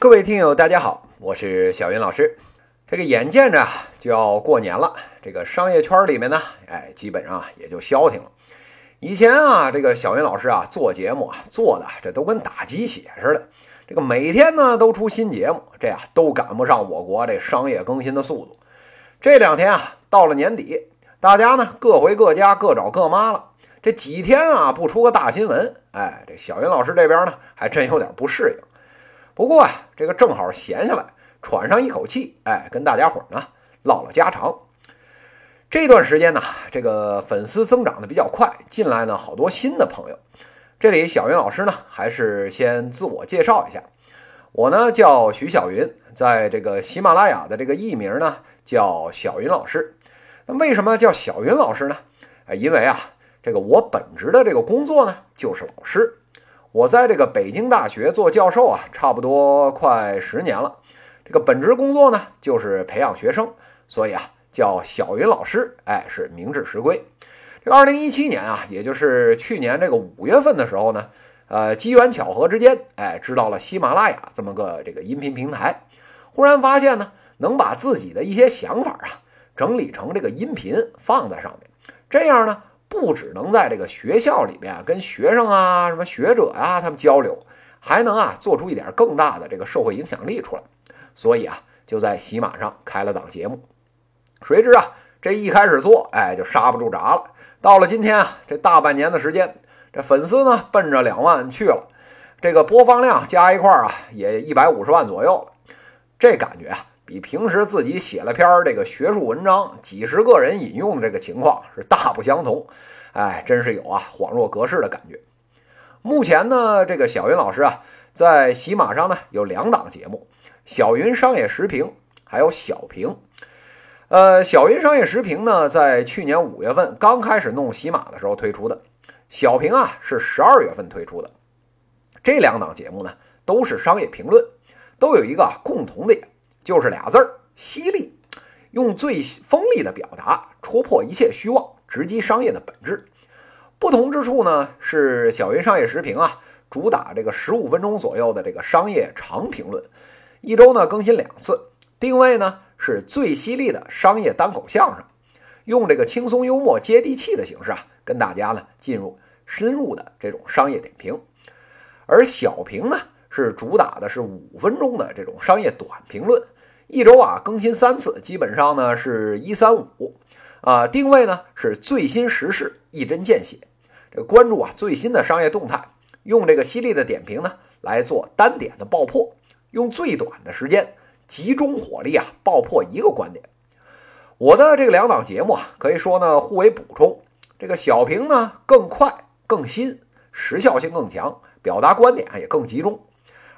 各位听友，大家好，我是小云老师。这个眼见着就要过年了，这个商业圈里面呢，哎，基本上也就消停了。以前啊，这个小云老师啊做节目啊做的这都跟打鸡血似的，这个每天呢都出新节目，这呀都赶不上我国这商业更新的速度。这两天啊，到了年底，大家呢各回各家，各找各妈了。这几天啊不出个大新闻，哎，这小云老师这边呢还真有点不适应。不过啊，这个正好闲下来，喘上一口气，哎，跟大家伙呢唠唠家常。这段时间呢，这个粉丝增长的比较快，进来呢好多新的朋友。这里小云老师呢，还是先自我介绍一下，我呢叫徐小云，在这个喜马拉雅的这个艺名呢叫小云老师。那为什么叫小云老师呢？哎，因为啊，这个我本职的这个工作呢就是老师。我在这个北京大学做教授啊，差不多快十年了。这个本职工作呢，就是培养学生，所以啊，叫小云老师，哎，是名至实归。这二零一七年啊，也就是去年这个五月份的时候呢，呃，机缘巧合之间，哎，知道了喜马拉雅这么个这个音频平台，忽然发现呢，能把自己的一些想法啊，整理成这个音频放在上面，这样呢。不只能在这个学校里边跟学生啊、什么学者啊他们交流，还能啊做出一点更大的这个社会影响力出来。所以啊，就在喜马上开了档节目。谁知啊，这一开始做，哎，就刹不住闸了。到了今天啊，这大半年的时间，这粉丝呢奔着两万去了，这个播放量加一块啊，也一百五十万左右了。这感觉啊。比平时自己写了篇这个学术文章，几十个人引用的这个情况是大不相同，哎，真是有啊恍若隔世的感觉。目前呢，这个小云老师啊，在喜马上呢有两档节目，小云商业时评还有小评。呃，小云商业时评呢，在去年五月份刚开始弄喜马的时候推出的，小评啊是十二月份推出的。这两档节目呢，都是商业评论，都有一个共同点。就是俩字儿，犀利，用最锋利的表达戳破一切虚妄，直击商业的本质。不同之处呢，是小云商业时评啊，主打这个十五分钟左右的这个商业长评论，一周呢更新两次，定位呢是最犀利的商业单口相声，用这个轻松幽默、接地气的形式啊，跟大家呢进入深入的这种商业点评。而小评呢，是主打的是五分钟的这种商业短评论。一周啊更新三次，基本上呢是一三五，啊定位呢是最新时事，一针见血。这关注啊最新的商业动态，用这个犀利的点评呢来做单点的爆破，用最短的时间集中火力啊爆破一个观点。我的这个两档节目啊可以说呢互为补充，这个小评呢更快更新，时效性更强，表达观点也更集中，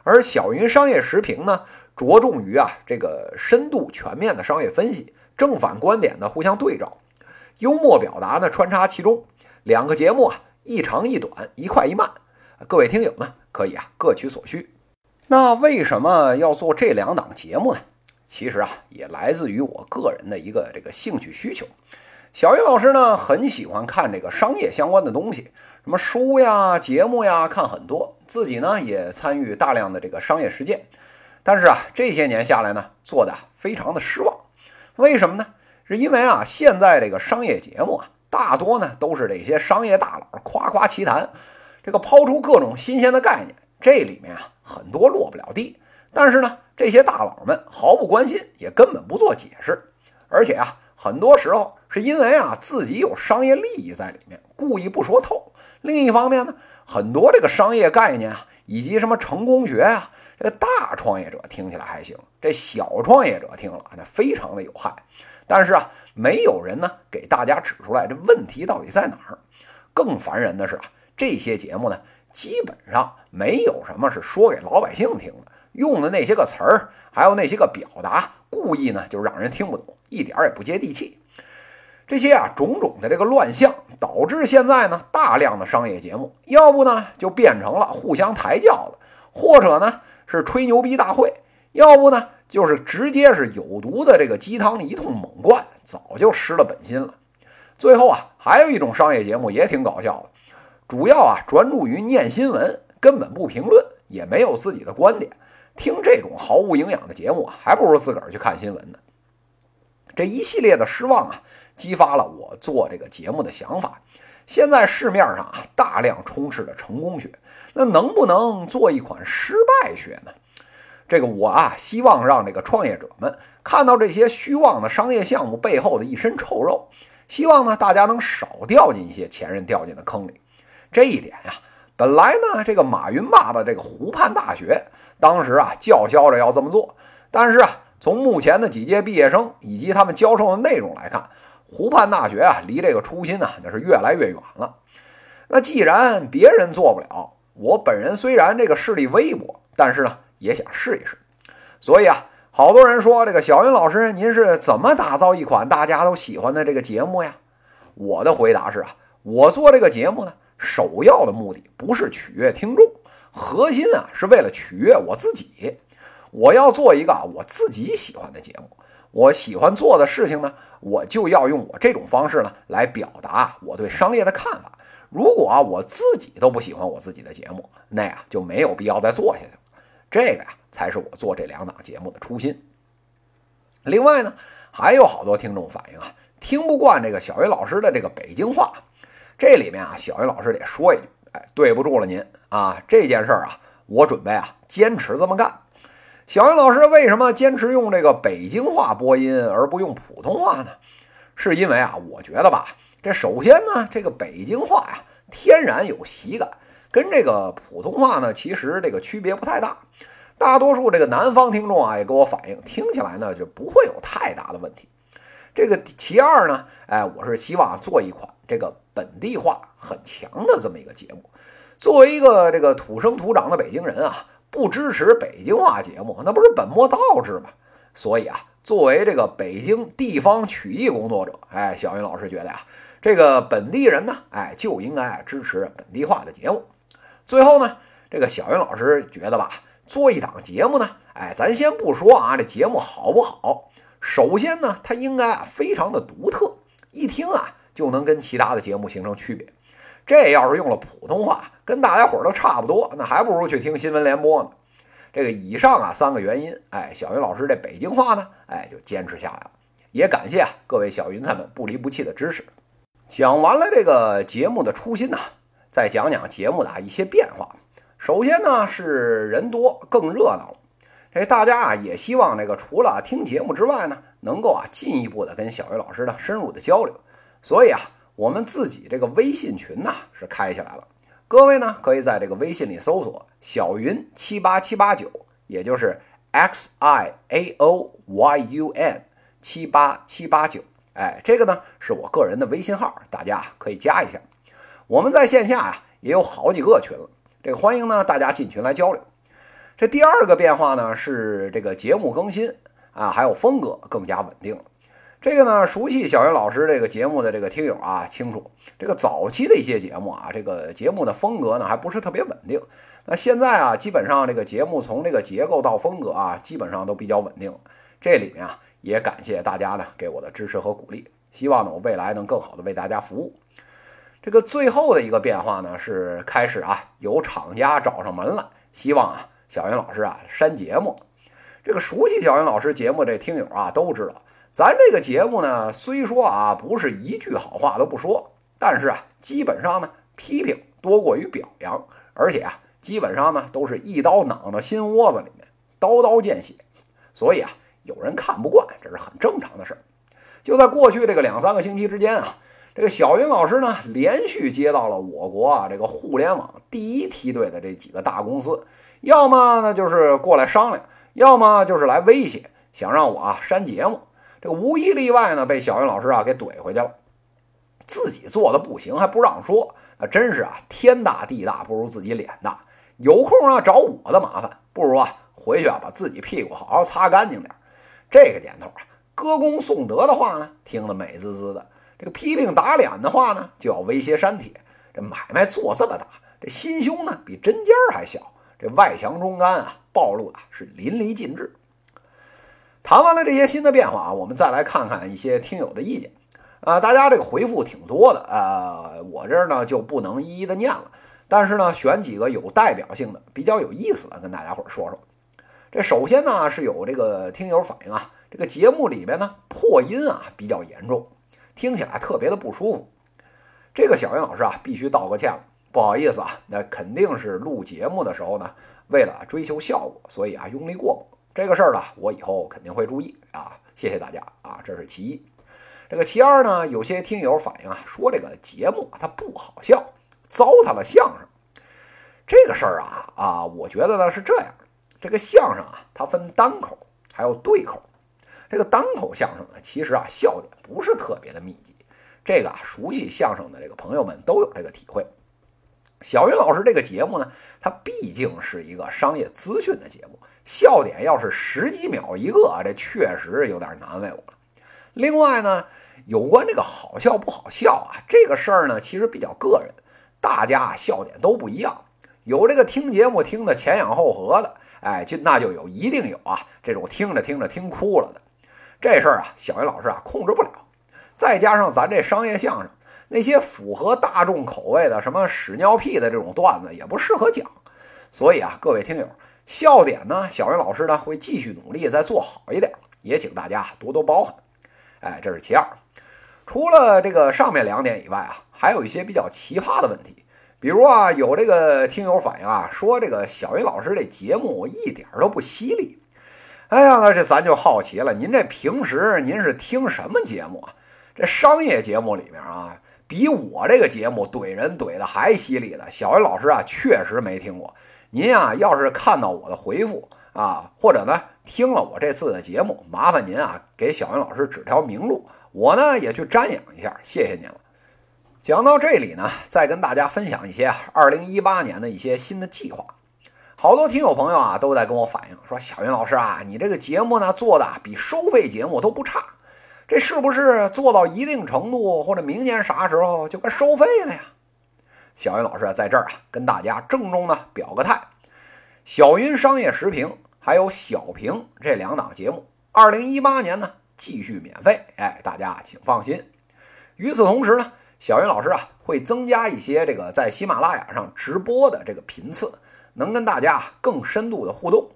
而小云商业时评呢。着重于啊这个深度全面的商业分析，正反观点呢互相对照，幽默表达呢穿插其中，两个节目啊一长一短，一快一慢，各位听友呢可以啊各取所需。那为什么要做这两档节目呢？其实啊也来自于我个人的一个这个兴趣需求。小云老师呢很喜欢看这个商业相关的东西，什么书呀、节目呀看很多，自己呢也参与大量的这个商业实践。但是啊，这些年下来呢，做的非常的失望。为什么呢？是因为啊，现在这个商业节目啊，大多呢都是这些商业大佬夸夸其谈，这个抛出各种新鲜的概念，这里面啊很多落不了地。但是呢，这些大佬们毫不关心，也根本不做解释。而且啊，很多时候是因为啊自己有商业利益在里面，故意不说透。另一方面呢，很多这个商业概念啊，以及什么成功学啊。这大创业者听起来还行，这小创业者听了那非常的有害。但是啊，没有人呢给大家指出来这问题到底在哪儿。更烦人的是啊，这些节目呢基本上没有什么是说给老百姓听的，用的那些个词儿，还有那些个表达，故意呢就让人听不懂，一点也不接地气。这些啊种种的这个乱象，导致现在呢大量的商业节目，要不呢就变成了互相抬轿子，或者呢。是吹牛逼大会，要不呢就是直接是有毒的这个鸡汤一通猛灌，早就失了本心了。最后啊，还有一种商业节目也挺搞笑的，主要啊专注于念新闻，根本不评论，也没有自己的观点，听这种毫无营养的节目，还不如自个儿去看新闻呢。这一系列的失望啊，激发了我做这个节目的想法。现在市面上啊，大量充斥着成功学，那能不能做一款失败学呢？这个我啊，希望让这个创业者们看到这些虚妄的商业项目背后的一身臭肉，希望呢大家能少掉进一些前人掉进的坑里。这一点呀，本来呢这个马云爸爸这个湖畔大学当时啊叫嚣着要这么做，但是啊。从目前的几届毕业生以及他们教授的内容来看，湖畔大学啊，离这个初心呢，那是越来越远了。那既然别人做不了，我本人虽然这个势力微薄，但是呢，也想试一试。所以啊，好多人说这个小云老师，您是怎么打造一款大家都喜欢的这个节目呀？我的回答是啊，我做这个节目呢，首要的目的不是取悦听众，核心啊，是为了取悦我自己。我要做一个我自己喜欢的节目，我喜欢做的事情呢，我就要用我这种方式呢来表达我对商业的看法。如果啊我自己都不喜欢我自己的节目，那呀就没有必要再做下去了。这个呀才是我做这两档节目的初心。另外呢，还有好多听众反映啊，听不惯这个小云老师的这个北京话。这里面啊，小云老师得说一句，哎，对不住了您啊，这件事儿啊，我准备啊坚持这么干。小云老师为什么坚持用这个北京话播音而不用普通话呢？是因为啊，我觉得吧，这首先呢，这个北京话呀，天然有喜感，跟这个普通话呢，其实这个区别不太大。大多数这个南方听众啊，也给我反映，听起来呢就不会有太大的问题。这个其二呢，哎，我是希望做一款这个本地化很强的这么一个节目。作为一个这个土生土长的北京人啊。不支持北京话节目，那不是本末倒置吗？所以啊，作为这个北京地方曲艺工作者，哎，小云老师觉得呀，这个本地人呢，哎，就应该支持本地化的节目。最后呢，这个小云老师觉得吧，做一档节目呢，哎，咱先不说啊，这节目好不好，首先呢，它应该啊非常的独特，一听啊就能跟其他的节目形成区别。这要是用了普通话，跟大家伙儿都差不多，那还不如去听新闻联播呢。这个以上啊三个原因，哎，小云老师这北京话呢，哎，就坚持下来了。也感谢啊各位小云彩们不离不弃的支持。讲完了这个节目的初心呢，再讲讲节目的一些变化。首先呢是人多更热闹了，这大家啊也希望这个除了听节目之外呢，能够啊进一步的跟小云老师呢深入的交流。所以啊。我们自己这个微信群呐是开起来了，各位呢可以在这个微信里搜索“小云七八七八九”，也就是 X I A O Y U N 七八七八九。哎，这个呢是我个人的微信号，大家可以加一下。我们在线下呀也有好几个群了，这个欢迎呢大家进群来交流。这第二个变化呢是这个节目更新啊，还有风格更加稳定了。这个呢，熟悉小云老师这个节目的这个听友啊，清楚这个早期的一些节目啊，这个节目的风格呢还不是特别稳定。那现在啊，基本上这个节目从这个结构到风格啊，基本上都比较稳定。这里面啊，也感谢大家呢给我的支持和鼓励，希望呢我未来能更好的为大家服务。这个最后的一个变化呢，是开始啊有厂家找上门来，希望啊小云老师啊删节目。这个熟悉小云老师节目这听友啊都知道。咱这个节目呢，虽说啊不是一句好话都不说，但是啊，基本上呢批评多过于表扬，而且啊，基本上呢都是一刀攮到心窝子里面，刀刀见血。所以啊，有人看不惯，这是很正常的事儿。就在过去这个两三个星期之间啊，这个小云老师呢，连续接到了我国啊这个互联网第一梯队的这几个大公司，要么呢就是过来商量，要么就是来威胁，想让我啊删节目。这无一例外呢，被小云老师啊给怼回去了。自己做的不行还不让说，那真是啊天大地大不如自己脸大。有空啊找我的麻烦，不如啊回去啊把自己屁股好好擦干净点。这个年头啊，歌功颂德的话呢听得美滋滋的，这个批评打脸的话呢就要威胁删帖。这买卖做这么大，这心胸呢比针尖儿还小，这外强中干啊，暴露的是淋漓尽致。谈完了这些新的变化啊，我们再来看看一些听友的意见。啊，大家这个回复挺多的，呃，我这儿呢就不能一一的念了。但是呢，选几个有代表性的、比较有意思的，跟大家伙儿说说。这首先呢是有这个听友反映啊，这个节目里边呢破音啊比较严重，听起来特别的不舒服。这个小云老师啊必须道个歉了，不好意思啊，那肯定是录节目的时候呢，为了追求效果，所以啊用力过猛。这个事儿呢，我以后肯定会注意啊，谢谢大家啊，这是其一。这个其二呢，有些听友反映啊，说这个节目它不好笑，糟蹋了相声。这个事儿啊啊，我觉得呢是这样。这个相声啊，它分单口还有对口。这个单口相声呢，其实啊笑点不是特别的密集。这个啊，熟悉相声的这个朋友们都有这个体会。小云老师这个节目呢，它毕竟是一个商业资讯的节目，笑点要是十几秒一个，这确实有点难为我了。另外呢，有关这个好笑不好笑啊，这个事儿呢，其实比较个人，大家笑点都不一样。有这个听节目听的前仰后合的。哎，就那就有一定有啊，这种听着听着听哭了的，这事儿啊，小云老师啊控制不了。再加上咱这商业相声，那些符合大众口味的什么屎尿屁的这种段子也不适合讲，所以啊，各位听友，笑点呢，小云老师呢会继续努力再做好一点，也请大家多多包涵。哎，这是其二。除了这个上面两点以外啊，还有一些比较奇葩的问题。比如啊，有这个听友反映啊，说这个小云老师这节目一点都不犀利。哎呀，那这咱就好奇了，您这平时您是听什么节目啊？这商业节目里面啊，比我这个节目怼人怼的还犀利的，小云老师啊确实没听过。您啊，要是看到我的回复啊，或者呢听了我这次的节目，麻烦您啊给小云老师指条明路，我呢也去瞻仰一下，谢谢您了。讲到这里呢，再跟大家分享一些二零一八年的一些新的计划。好多听友朋友啊都在跟我反映说：“小云老师啊，你这个节目呢做的比收费节目都不差，这是不是做到一定程度，或者明年啥时候就该收费了呀？”小云老师在这儿啊跟大家郑重的表个态：小云商业时评还有小评这两档节目，二零一八年呢继续免费。哎，大家请放心。与此同时呢。小云老师啊，会增加一些这个在喜马拉雅上直播的这个频次，能跟大家更深度的互动。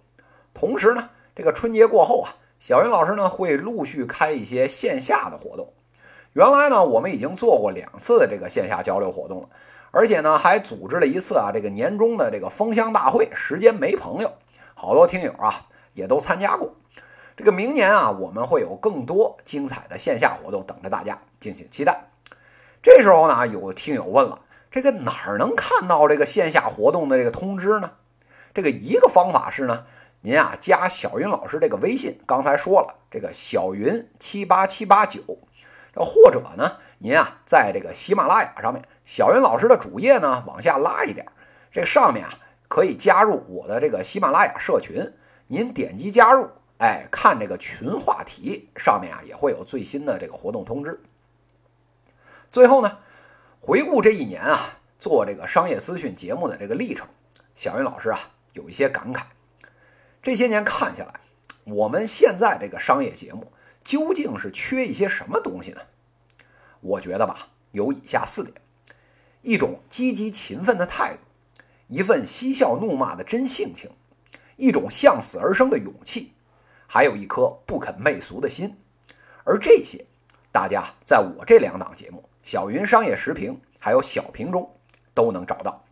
同时呢，这个春节过后啊，小云老师呢会陆续开一些线下的活动。原来呢，我们已经做过两次的这个线下交流活动了，而且呢还组织了一次啊这个年终的这个封箱大会。时间没朋友，好多听友啊也都参加过。这个明年啊，我们会有更多精彩的线下活动等着大家，敬请期待。这时候呢，有听友问了：这个哪儿能看到这个线下活动的这个通知呢？这个一个方法是呢，您啊加小云老师这个微信，刚才说了，这个小云七八七八九，或者呢，您啊在这个喜马拉雅上面，小云老师的主页呢往下拉一点，这上面啊可以加入我的这个喜马拉雅社群，您点击加入，哎，看这个群话题上面啊也会有最新的这个活动通知。最后呢，回顾这一年啊，做这个商业资讯节目的这个历程，小云老师啊有一些感慨。这些年看下来，我们现在这个商业节目究竟是缺一些什么东西呢？我觉得吧，有以下四点：一种积极勤奋的态度，一份嬉笑怒骂的真性情，一种向死而生的勇气，还有一颗不肯媚俗的心。而这些，大家在我这两档节目。小云商业时评还有小评中都能找到。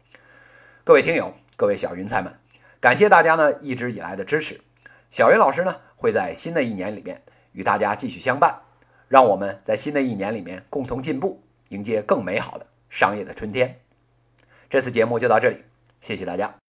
各位听友，各位小云菜们，感谢大家呢一直以来的支持。小云老师呢会在新的一年里面与大家继续相伴，让我们在新的一年里面共同进步，迎接更美好的商业的春天。这次节目就到这里，谢谢大家。